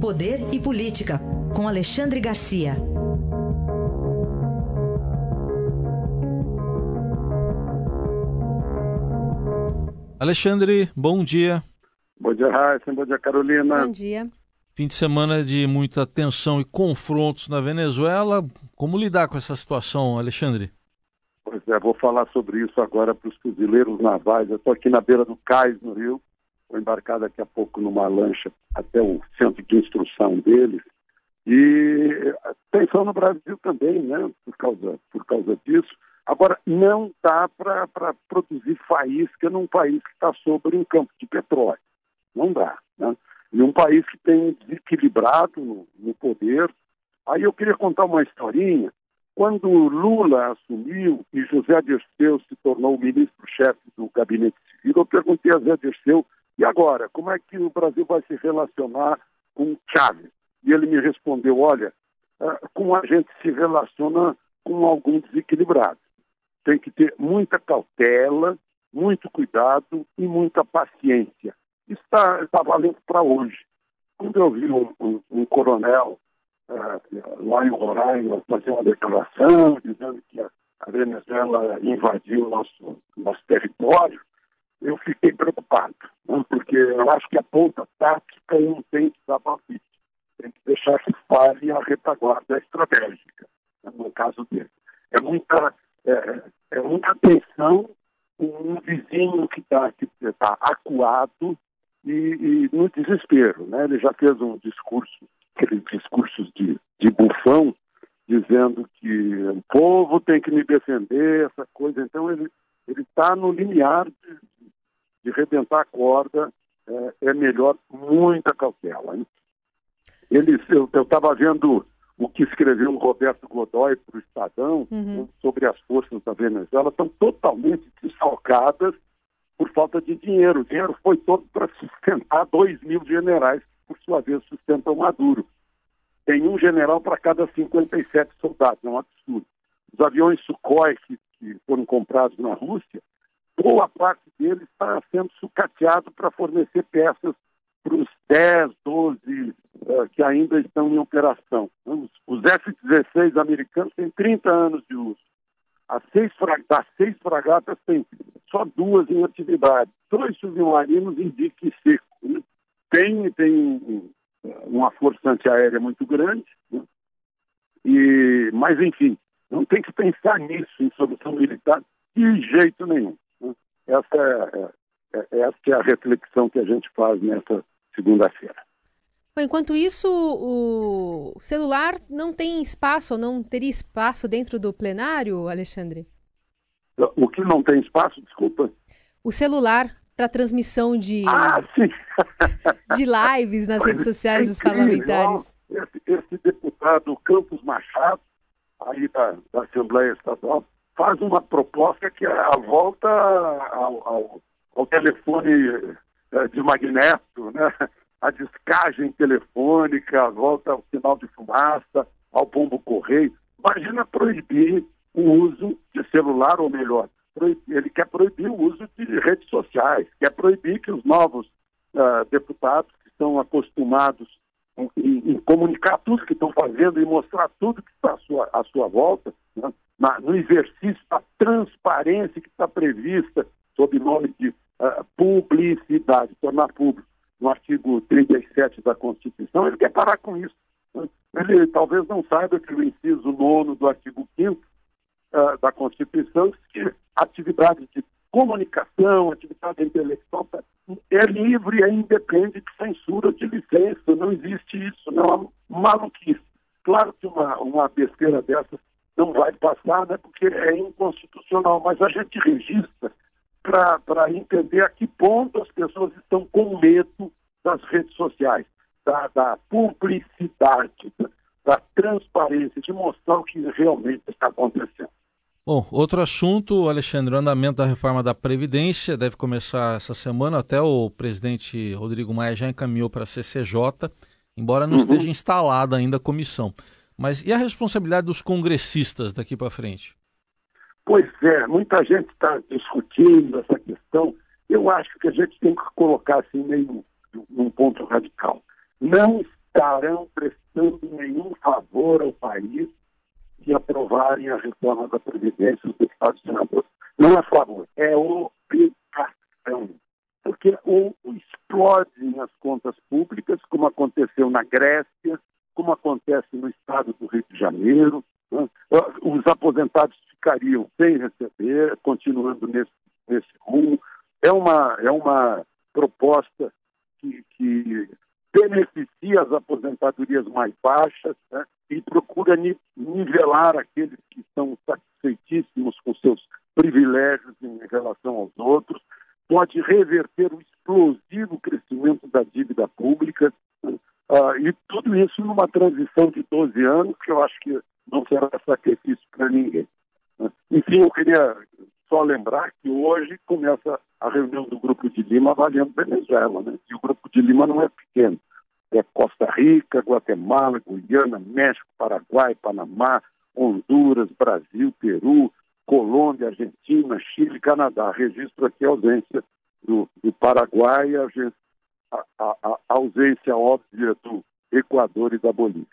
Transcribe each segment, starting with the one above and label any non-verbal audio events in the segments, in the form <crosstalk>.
Poder e Política, com Alexandre Garcia. Alexandre, bom dia. Bom dia, Raíssa. Bom dia, Carolina. Bom dia. Fim de semana de muita tensão e confrontos na Venezuela. Como lidar com essa situação, Alexandre? Pois é, vou falar sobre isso agora para os fuzileiros navais. Eu estou aqui na beira do cais, no Rio. Vou embarcar daqui a pouco numa lancha até o centro de instrução deles. E tensão no Brasil também, né? Por causa, por causa disso. Agora, não dá para produzir faísca num país que está sobre um campo de petróleo. Não dá. Né? E um país que tem desequilibrado no, no poder. Aí eu queria contar uma historinha quando Lula assumiu e José Dirceu se tornou ministro-chefe do gabinete civil, eu perguntei a José Dirceu, e agora, como é que o Brasil vai se relacionar com Chávez? E ele me respondeu, olha, uh, como a gente se relaciona com algum desequilibrado. Tem que ter muita cautela, muito cuidado e muita paciência. Está tá valendo para hoje. Quando eu vi um, um, um coronel uh, lá em Roraima fazer uma declaração dizendo que a, Venezuela invadiu nosso, nosso território, eu fiquei preocupado? Porque eu acho que a ponta tática não tem que dar palpite, tem que deixar que fale a retaguarda estratégica, né? no caso dele. É muita, é, é muita tensão com um vizinho que está tá acuado e, e, no desespero. Né? Ele já fez um discurso aqueles discursos de, de bufão, dizendo que o povo tem que me defender, essa coisa. Então ele ele está no limiar de, rebentar a corda. É, é melhor muita cautela. Hein? Ele, eu estava vendo o que escreveu o Roberto Godoy para o Estadão uhum. sobre as forças da Venezuela, estão totalmente desfalcadas por falta de dinheiro. O dinheiro foi todo para sustentar dois mil generais por sua vez, sustentam Maduro. Tem um general para cada 57 soldados, é um absurdo. Os aviões Sukhoi que, que foram comprados na Rússia, boa parte deles está sendo sucateado para fornecer peças para os 10, 12 uh, que ainda estão em operação. Os, os F-16 americanos têm 30 anos de uso. As seis, das seis fragatas tem só duas em atividade. Dois submarinos em dique seco. Né? tem, tem uma força antiaérea muito grande, né? e, mas enfim, não tem que pensar nisso, em solução militar, de jeito nenhum. Essa, é, é, é, essa é a reflexão que a gente faz nessa segunda-feira. Enquanto isso, o celular não tem espaço, ou não teria espaço dentro do plenário, Alexandre? O que não tem espaço, desculpa? O celular para transmissão de, ah, <laughs> de lives nas redes sociais é dos parlamentares. Esse, esse, deputado Campos Machado, aí da, da, Assembleia Estadual, faz uma proposta que é a volta ao, ao, ao telefone eh, de magneto, né? a descagem telefônica, a volta ao sinal de fumaça, ao pombo correio. Imagina proibir o uso de celular, ou melhor, ele quer proibir o uso de redes sociais, quer proibir que os novos uh, deputados que estão acostumados em, em, comunicar tudo que estão fazendo e mostrar tudo que está à sua, à sua volta, né, na, no exercício da transparência que está prevista sob nome de uh, publicidade, tornar público no artigo 37 da Constituição, ele quer parar com isso. Ele talvez não saiba que o inciso 9 do artigo 5 uh, da Constituição que atividade de comunicação, atividade intelectual, é livre, é independente de censura, de licença, não existe isso, não é uma maluquice. Claro que uma, uma besteira dessa não vai passar, né, porque é inconstitucional, mas a gente registra para entender a que ponto as pessoas estão com medo das redes sociais, da, da publicidade, da, da transparência, de mostrar o que realmente está acontecendo. Bom, outro assunto, Alexandre, o andamento da reforma da Previdência deve começar essa semana. Até o presidente Rodrigo Maia já encaminhou para a CCJ, embora não uhum. esteja instalada ainda a comissão. Mas e a responsabilidade dos congressistas daqui para frente? Pois é, muita gente está discutindo essa questão. Eu acho que a gente tem que colocar assim meio num ponto radical. Não estarão prestando nenhum favor ao país se aprovarem a reforma da Previdência, os deputados e senadores. Não é favor, é obrigação. Porque ou explodem as contas públicas, como aconteceu na Grécia, acontece no estado do Rio de Janeiro. Né? Os aposentados ficariam sem receber, continuando nesse, nesse rumo. É uma, é uma proposta que, que beneficia as aposentadorias mais baixas né? e procura nivelar aqueles que são satisfeitíssimos com seus privilégios em relação aos outros, pode reverter o explosivo crescimento da dívida pública? Uh, e tudo isso numa transição de 12 anos, que eu acho que não será sacrifício para ninguém. Né? Enfim, eu queria só lembrar que hoje começa a reunião do Grupo de Lima avaliando Venezuela, né? E o Grupo de Lima não é pequeno. É Costa Rica, Guatemala, Guiana, México, Paraguai, Panamá, Honduras, Brasil, Peru, Colômbia, Argentina, Chile, Canadá. Registro aqui a ausência do, do Paraguai, a, a, a, a ausência óbvia do Equador e da Bolívia.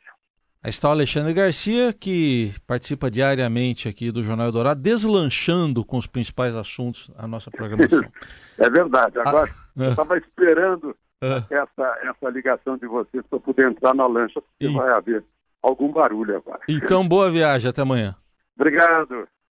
Aí está o Alexandre Garcia, que participa diariamente aqui do Jornal Dourado, deslanchando com os principais assuntos a nossa programação. <laughs> É verdade. Agora, ah, eu estava esperando ah, essa, essa ligação de vocês para poder entrar na lancha, porque e... vai haver algum barulho agora. Então, boa viagem. Até amanhã. Obrigado.